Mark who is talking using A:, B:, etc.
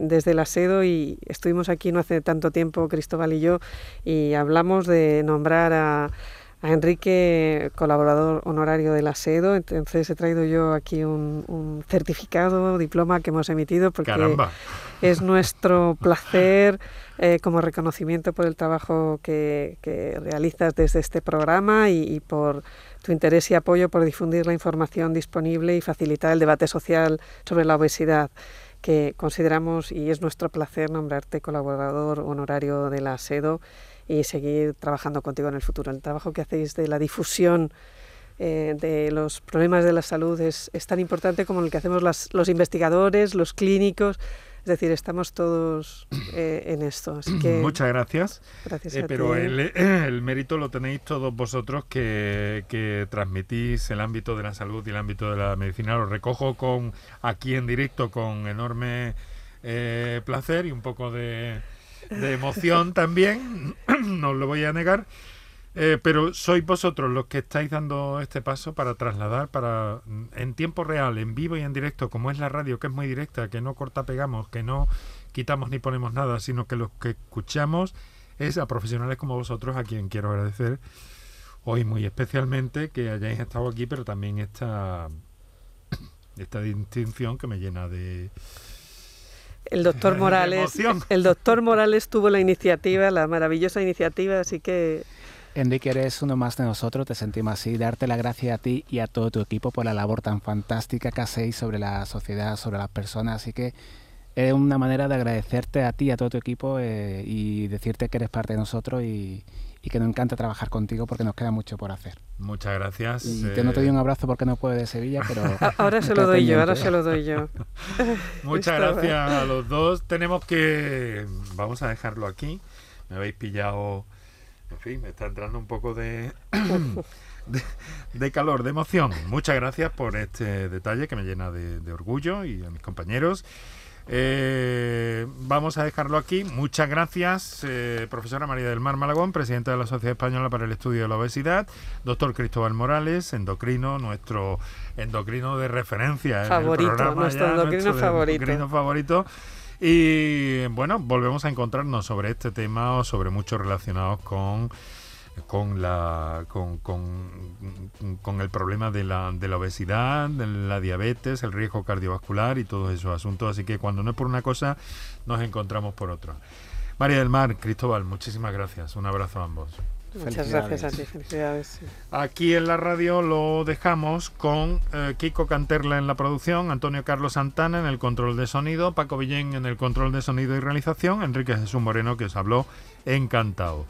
A: desde la SEDO y estuvimos aquí no hace tanto tiempo, Cristóbal y yo, y hablamos de nombrar a, Enrique colaborador honorario de la SEDO. Entonces he traído yo aquí un, certificado, diploma que hemos emitido porque es nuestro placer eh, como reconocimiento por el trabajo que, realizas desde este programa y por tu interés y apoyo por difundir la información disponible y facilitar el debate social sobre la obesidad que consideramos y es nuestro placer nombrarte colaborador honorario de la SEDO y seguir trabajando contigo en el futuro. El trabajo que hacéis de la difusión eh, de los problemas de la salud es, tan importante como el que hacemos los investigadores, los clínicos, es decir, estamos todos eh, en esto. Así que
B: Muchas gracias.
A: Gracias
B: eh, pero El, el, mérito lo tenéis todos vosotros que, que, transmitís el ámbito de la salud y el ámbito de la medicina. Lo recojo con aquí en directo con enorme eh, placer y un poco de, de emoción también. no os lo voy a negar. Eh, pero sois vosotros los que estáis dando este paso para trasladar, para mm, en tiempo real, en vivo y en directo, como es la radio, que es muy directa, que no corta pegamos, que no quitamos ni ponemos nada, sino que lo que escuchamos es a profesionales como vosotros, a quien quiero agradecer hoy muy especialmente que hayáis estado aquí, pero también esta, esta distinción que me llena de,
A: el doctor Morales, el doctor Morales tuvo la iniciativa, la maravillosa iniciativa, así que
C: Enrique, eres uno más de nosotros, te sentimos así. Darte la gracia a ti y a todo tu equipo por la labor tan fantástica que hacéis sobre la sociedad, sobre las personas. Así que es una manera de agradecerte a ti y a todo tu equipo eh, y decirte que eres parte de nosotros y, que nos encanta trabajar contigo porque nos queda mucho por hacer.
B: Muchas gracias.
C: Y te no te doy un abrazo porque no puedo de Sevilla, pero...
A: ahora se lo doy yo, ahora se lo doy yo.
B: Muchas gracias a los dos. Tenemos que... Vamos a dejarlo aquí. Me habéis pillado en fin, me está entrando un poco de, de, calor, de emoción. Muchas gracias por este detalle que me llena de, orgullo y a mis compañeros. Eh, vamos a dejarlo aquí. Muchas gracias, eh, profesora María del Mar Malagón, presidenta de la Sociedad Española para el Estudio de la Obesidad, doctor Cristóbal Morales, endocrino, nuestro endocrino de referencia.
A: Favorito, nuestro endocrino favorito.
B: endocrino favorito y bueno, volvemos a encontrarnos sobre este tema o sobre muchos relacionados con con la con, con, el problema de la, de la obesidad, de la diabetes, el riesgo cardiovascular y todos esos asuntos. Así que cuando no es por una cosa, nos encontramos por otra. María del Mar, Cristóbal, muchísimas gracias. Un abrazo a ambos.
A: Muchas gracias a ti, felicidades.
B: Aquí en la radio lo dejamos con eh, Kiko Canterla en la producción, Antonio Carlos Santana en el control de sonido, Paco Villén en el control de sonido y realización, Enrique Jesús Moreno que os habló encantado.